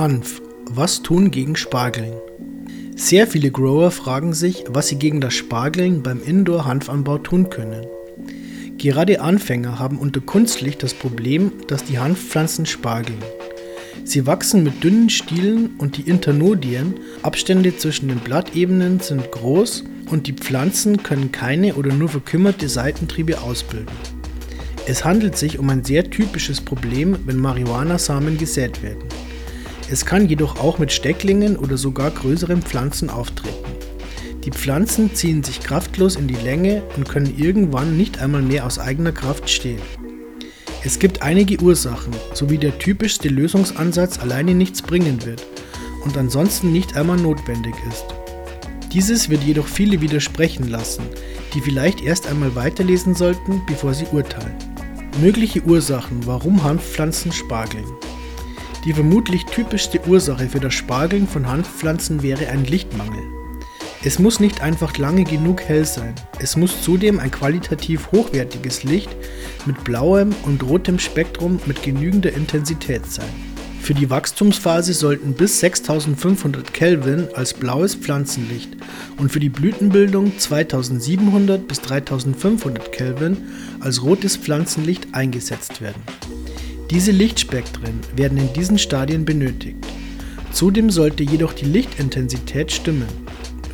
Hanf. Was tun gegen Spargeln? Sehr viele Grower fragen sich, was sie gegen das Spargeln beim Indoor-Hanfanbau tun können. Gerade Anfänger haben unter Kunstlicht das Problem, dass die Hanfpflanzen spargeln. Sie wachsen mit dünnen Stielen und die Internodien, Abstände zwischen den Blattebenen sind groß und die Pflanzen können keine oder nur verkümmerte Seitentriebe ausbilden. Es handelt sich um ein sehr typisches Problem, wenn Marihuana-Samen gesät werden. Es kann jedoch auch mit Stecklingen oder sogar größeren Pflanzen auftreten. Die Pflanzen ziehen sich kraftlos in die Länge und können irgendwann nicht einmal mehr aus eigener Kraft stehen. Es gibt einige Ursachen, sowie der typischste Lösungsansatz alleine nichts bringen wird und ansonsten nicht einmal notwendig ist. Dieses wird jedoch viele widersprechen lassen, die vielleicht erst einmal weiterlesen sollten, bevor sie urteilen. Mögliche Ursachen, warum Hanfpflanzen spargeln. Die vermutlich typischste Ursache für das Spargeln von Hanfpflanzen wäre ein Lichtmangel. Es muss nicht einfach lange genug hell sein, es muss zudem ein qualitativ hochwertiges Licht mit blauem und rotem Spektrum mit genügender Intensität sein. Für die Wachstumsphase sollten bis 6500 Kelvin als blaues Pflanzenlicht und für die Blütenbildung 2700 bis 3500 Kelvin als rotes Pflanzenlicht eingesetzt werden. Diese Lichtspektren werden in diesen Stadien benötigt. Zudem sollte jedoch die Lichtintensität stimmen.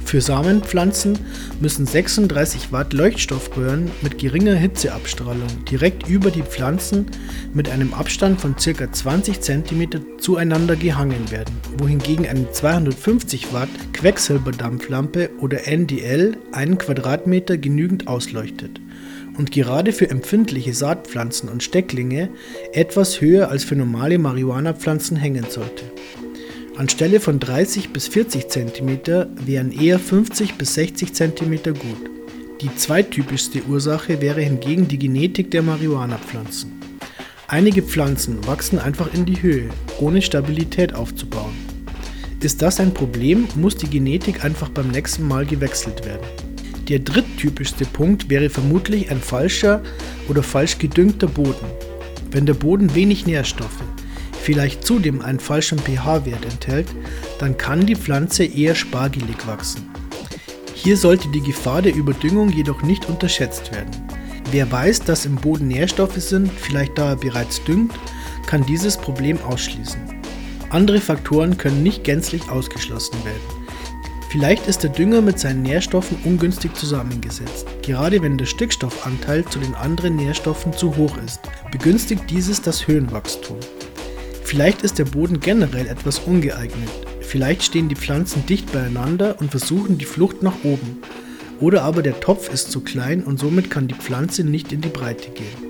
Für Samenpflanzen müssen 36 Watt Leuchtstoffröhren mit geringer Hitzeabstrahlung direkt über die Pflanzen mit einem Abstand von ca. 20 cm zueinander gehangen werden, wohingegen eine 250 Watt Quecksilberdampflampe oder NDL einen Quadratmeter genügend ausleuchtet und gerade für empfindliche Saatpflanzen und Stecklinge etwas höher als für normale Marihuana-Pflanzen hängen sollte. Anstelle von 30 bis 40 cm wären eher 50 bis 60 cm gut. Die zweittypischste Ursache wäre hingegen die Genetik der Marihuana-Pflanzen. Einige Pflanzen wachsen einfach in die Höhe, ohne Stabilität aufzubauen. Ist das ein Problem, muss die Genetik einfach beim nächsten Mal gewechselt werden. Der dritttypischste Punkt wäre vermutlich ein falscher oder falsch gedüngter Boden. Wenn der Boden wenig Nährstoffe, vielleicht zudem einen falschen pH-Wert enthält, dann kann die Pflanze eher spargelig wachsen. Hier sollte die Gefahr der Überdüngung jedoch nicht unterschätzt werden. Wer weiß, dass im Boden Nährstoffe sind, vielleicht da er bereits düngt, kann dieses Problem ausschließen. Andere Faktoren können nicht gänzlich ausgeschlossen werden. Vielleicht ist der Dünger mit seinen Nährstoffen ungünstig zusammengesetzt. Gerade wenn der Stickstoffanteil zu den anderen Nährstoffen zu hoch ist, begünstigt dieses das Höhenwachstum. Vielleicht ist der Boden generell etwas ungeeignet. Vielleicht stehen die Pflanzen dicht beieinander und versuchen die Flucht nach oben. Oder aber der Topf ist zu klein und somit kann die Pflanze nicht in die Breite gehen.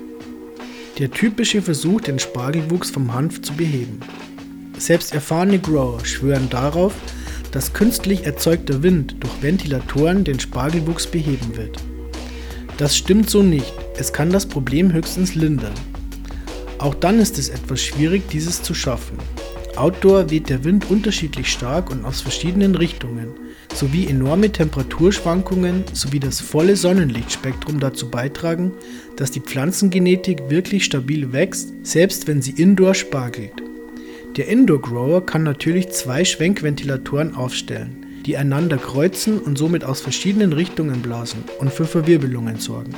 Der typische Versuch, den Spargelwuchs vom Hanf zu beheben. Selbst erfahrene Grower schwören darauf, dass künstlich erzeugter Wind durch Ventilatoren den Spargelwuchs beheben wird. Das stimmt so nicht, es kann das Problem höchstens lindern. Auch dann ist es etwas schwierig, dieses zu schaffen. Outdoor weht der Wind unterschiedlich stark und aus verschiedenen Richtungen, sowie enorme Temperaturschwankungen sowie das volle Sonnenlichtspektrum dazu beitragen, dass die Pflanzengenetik wirklich stabil wächst, selbst wenn sie indoor spargelt. Der Indoor Grower kann natürlich zwei Schwenkventilatoren aufstellen, die einander kreuzen und somit aus verschiedenen Richtungen blasen und für Verwirbelungen sorgen.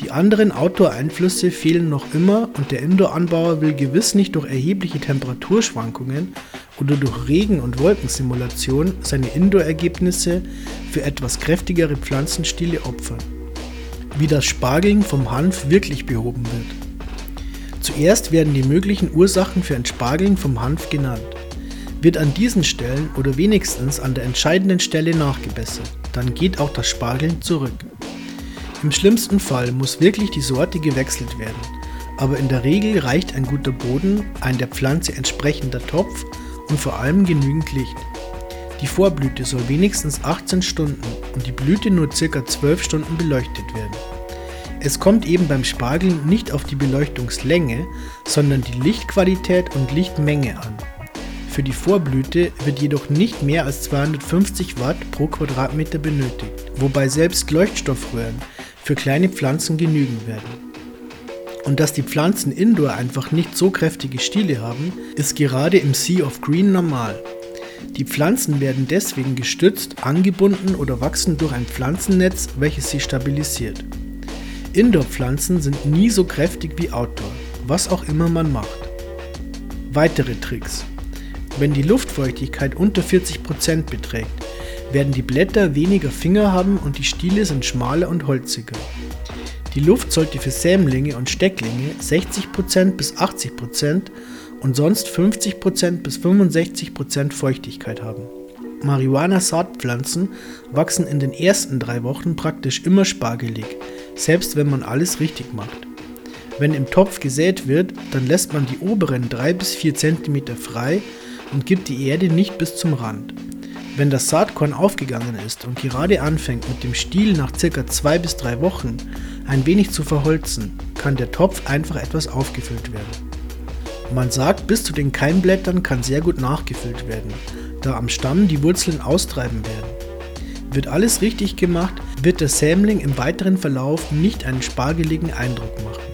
Die anderen Outdoor-Einflüsse fehlen noch immer und der Indoor-Anbauer will gewiss nicht durch erhebliche Temperaturschwankungen oder durch Regen- und Wolkensimulation seine Indoor-Ergebnisse für etwas kräftigere Pflanzenstile opfern. Wie das Spargeln vom Hanf wirklich behoben wird. Zuerst werden die möglichen Ursachen für ein Spargeln vom Hanf genannt. Wird an diesen Stellen oder wenigstens an der entscheidenden Stelle nachgebessert, dann geht auch das Spargeln zurück. Im schlimmsten Fall muss wirklich die Sorte gewechselt werden, aber in der Regel reicht ein guter Boden, ein der Pflanze entsprechender Topf und vor allem genügend Licht. Die Vorblüte soll wenigstens 18 Stunden und die Blüte nur ca. 12 Stunden beleuchtet werden. Es kommt eben beim Spargeln nicht auf die Beleuchtungslänge, sondern die Lichtqualität und Lichtmenge an. Für die Vorblüte wird jedoch nicht mehr als 250 Watt pro Quadratmeter benötigt, wobei selbst Leuchtstoffröhren für kleine Pflanzen genügen werden. Und dass die Pflanzen indoor einfach nicht so kräftige Stiele haben, ist gerade im Sea of Green normal. Die Pflanzen werden deswegen gestützt, angebunden oder wachsen durch ein Pflanzennetz, welches sie stabilisiert. Indoor-Pflanzen sind nie so kräftig wie Outdoor, was auch immer man macht. Weitere Tricks. Wenn die Luftfeuchtigkeit unter 40% beträgt, werden die Blätter weniger Finger haben und die Stiele sind schmaler und holziger. Die Luft sollte für Sämlinge und Stecklinge 60% bis 80% und sonst 50% bis 65% Feuchtigkeit haben. Marihuana-Saatpflanzen wachsen in den ersten drei Wochen praktisch immer spargelig, selbst wenn man alles richtig macht. Wenn im Topf gesät wird, dann lässt man die oberen 3 bis 4 cm frei und gibt die Erde nicht bis zum Rand. Wenn das Saatkorn aufgegangen ist und gerade anfängt mit dem Stiel nach ca. 2 bis 3 Wochen ein wenig zu verholzen, kann der Topf einfach etwas aufgefüllt werden. Man sagt, bis zu den Keimblättern kann sehr gut nachgefüllt werden, da am Stamm die Wurzeln austreiben werden. Wird alles richtig gemacht, wird der Sämling im weiteren Verlauf nicht einen spargeligen Eindruck machen.